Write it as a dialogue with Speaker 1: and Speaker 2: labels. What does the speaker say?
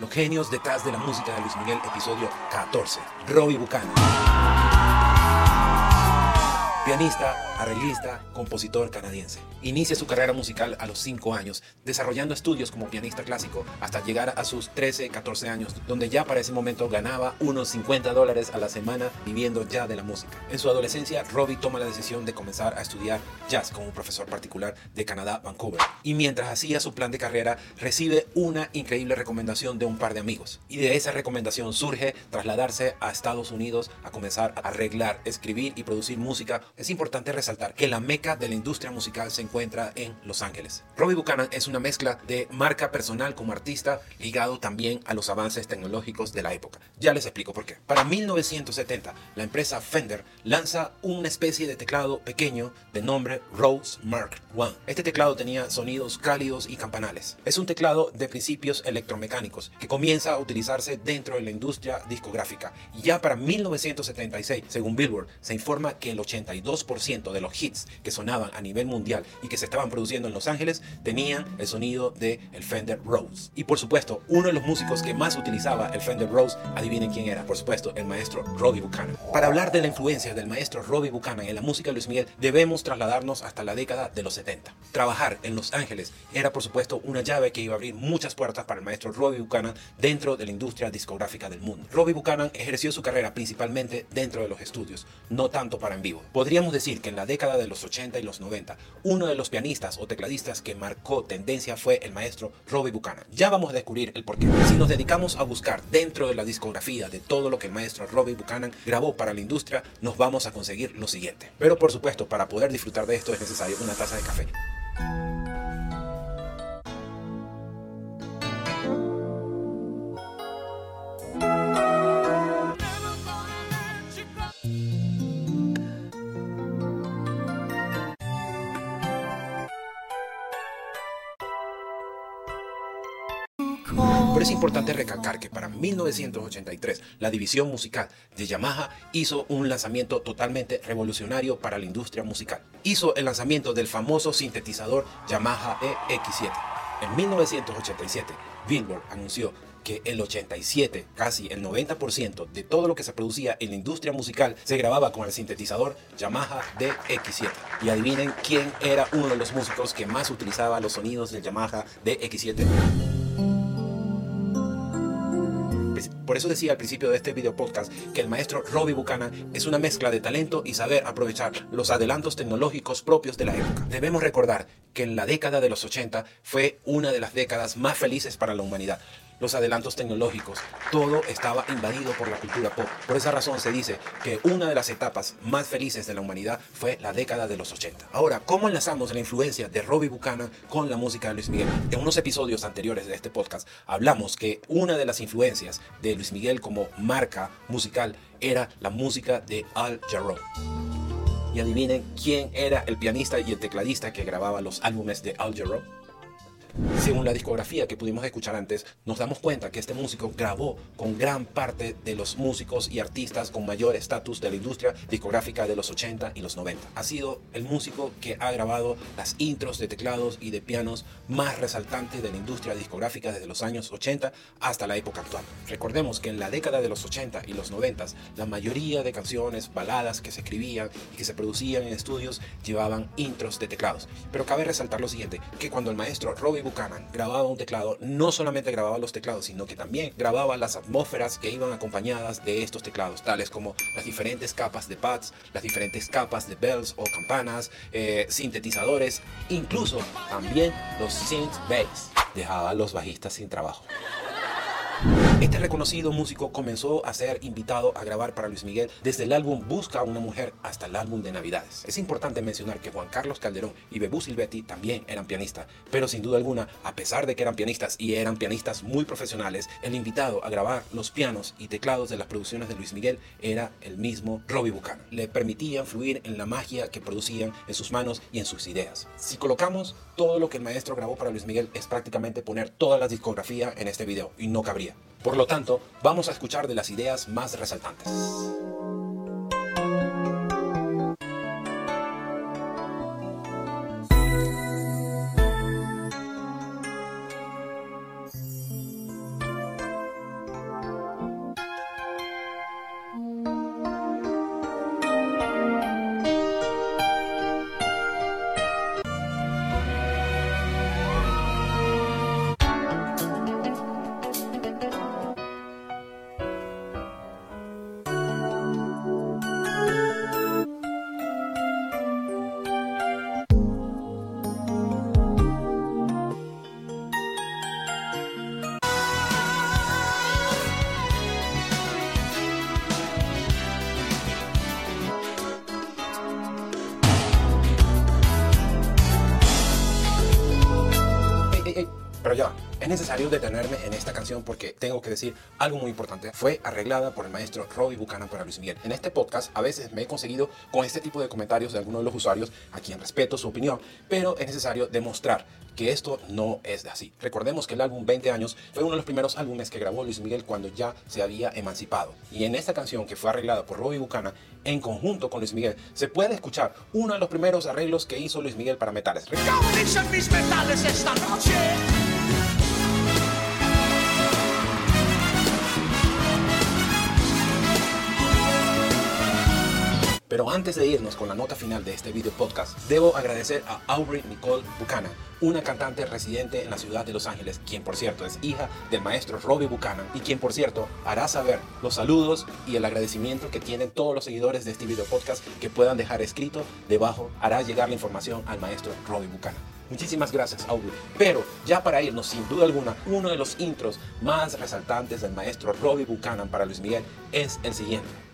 Speaker 1: Los genios detrás de la música de Luis Miguel, episodio 14. Robbie Buchanan. Pianista, arreglista, compositor canadiense. Inicia su carrera musical a los 5 años, desarrollando estudios como pianista clásico hasta llegar a sus 13, 14 años, donde ya para ese momento ganaba unos 50 dólares a la semana viviendo ya de la música. En su adolescencia, Robbie toma la decisión de comenzar a estudiar jazz como profesor particular de Canadá, Vancouver. Y mientras hacía su plan de carrera, recibe una increíble recomendación de un par de amigos. Y de esa recomendación surge trasladarse a Estados Unidos a comenzar a arreglar, escribir y producir música es importante resaltar que la meca de la industria musical se encuentra en Los Ángeles. Robbie Buchanan es una mezcla de marca personal como artista ligado también a los avances tecnológicos de la época. Ya les explico por qué. Para 1970, la empresa Fender lanza una especie de teclado pequeño de nombre Rose Mark I. Este teclado tenía sonidos cálidos y campanales. Es un teclado de principios electromecánicos que comienza a utilizarse dentro de la industria discográfica. Y ya para 1976, según Billboard, se informa que el 82 2% los hits que sonaban a nivel mundial y que se estaban produciendo en Los Ángeles tenían el sonido de el Fender Rose. Y por supuesto, uno de los músicos que más utilizaba el Fender Rose, adivinen quién era, por supuesto, el maestro Robbie Buchanan. Para hablar de la influencia del maestro Robbie Buchanan en la música de Luis Miguel, debemos trasladarnos hasta la década de los 70. Trabajar en Los Ángeles era, por supuesto, una llave que iba a abrir muchas puertas para el maestro Robbie Buchanan dentro de la industria discográfica del mundo. Robbie Buchanan ejerció su carrera principalmente dentro de los estudios, no tanto para en vivo. Podría Podríamos decir que en la década de los 80 y los 90, uno de los pianistas o tecladistas que marcó tendencia fue el maestro Robbie Buchanan. Ya vamos a descubrir el porqué. Si nos dedicamos a buscar dentro de la discografía de todo lo que el maestro Robbie Buchanan grabó para la industria, nos vamos a conseguir lo siguiente. Pero por supuesto, para poder disfrutar de esto es necesario una taza de café. Pero es importante recalcar que para 1983 la división musical de Yamaha hizo un lanzamiento totalmente revolucionario para la industria musical. Hizo el lanzamiento del famoso sintetizador Yamaha EX7. En 1987, Billboard anunció que el 87, casi el 90% de todo lo que se producía en la industria musical se grababa con el sintetizador Yamaha DX7. Y adivinen quién era uno de los músicos que más utilizaba los sonidos del Yamaha DX7. Por eso decía al principio de este video podcast que el maestro Robbie Buchanan es una mezcla de talento y saber aprovechar los adelantos tecnológicos propios de la época. Debemos recordar que en la década de los 80 fue una de las décadas más felices para la humanidad los adelantos tecnológicos, todo estaba invadido por la cultura pop. Por esa razón se dice que una de las etapas más felices de la humanidad fue la década de los 80. Ahora, ¿cómo enlazamos la influencia de Robbie Buchanan con la música de Luis Miguel? En unos episodios anteriores de este podcast hablamos que una de las influencias de Luis Miguel como marca musical era la música de Al Jarreau. Y adivinen quién era el pianista y el tecladista que grababa los álbumes de Al Jarreau. Según la discografía que pudimos escuchar antes, nos damos cuenta que este músico grabó con gran parte de los músicos y artistas con mayor estatus de la industria discográfica de los 80 y los 90. Ha sido el músico que ha grabado las intros de teclados y de pianos más resaltantes de la industria discográfica desde los años 80 hasta la época actual. Recordemos que en la década de los 80 y los 90, la mayoría de canciones, baladas que se escribían y que se producían en estudios llevaban intros de teclados. Pero cabe resaltar lo siguiente, que cuando el maestro Buchanan grababa un teclado, no solamente grababa los teclados, sino que también grababa las atmósferas que iban acompañadas de estos teclados, tales como las diferentes capas de pads, las diferentes capas de bells o campanas, eh, sintetizadores, incluso también los synth bass. Dejaba a los bajistas sin trabajo. Este reconocido músico comenzó a ser invitado a grabar para Luis Miguel desde el álbum Busca a una mujer hasta el álbum de Navidades. Es importante mencionar que Juan Carlos Calderón y Bebú Silvetti también eran pianistas, pero sin duda alguna, a pesar de que eran pianistas y eran pianistas muy profesionales, el invitado a grabar los pianos y teclados de las producciones de Luis Miguel era el mismo Robbie Buchanan. Le permitían fluir en la magia que producían en sus manos y en sus ideas. Si colocamos todo lo que el maestro grabó para Luis Miguel es prácticamente poner toda la discografía en este video y no cabría. Por lo tanto, vamos a escuchar de las ideas más resaltantes. Necesario detenerme en esta canción porque tengo que decir algo muy importante. Fue arreglada por el maestro Robbie Buchanan para Luis Miguel. En este podcast a veces me he conseguido con este tipo de comentarios de algunos de los usuarios a quien respeto su opinión, pero es necesario demostrar que esto no es así. Recordemos que el álbum 20 años fue uno de los primeros álbumes que grabó Luis Miguel cuando ya se había emancipado. Y en esta canción que fue arreglada por Robbie Buchanan en conjunto con Luis Miguel, se puede escuchar uno de los primeros arreglos que hizo Luis Miguel para Metales. mis metales esta noche. Pero antes de irnos con la nota final de este video podcast, debo agradecer a Aubrey Nicole Buchanan, una cantante residente en la ciudad de Los Ángeles, quien por cierto es hija del maestro Robbie Buchanan y quien por cierto hará saber los saludos y el agradecimiento que tienen todos los seguidores de este video podcast que puedan dejar escrito debajo, hará llegar la información al maestro Robbie Buchanan. Muchísimas gracias, Aubrey. Pero ya para irnos, sin duda alguna, uno de los intros más resaltantes del maestro Robbie Buchanan para Luis Miguel es el siguiente.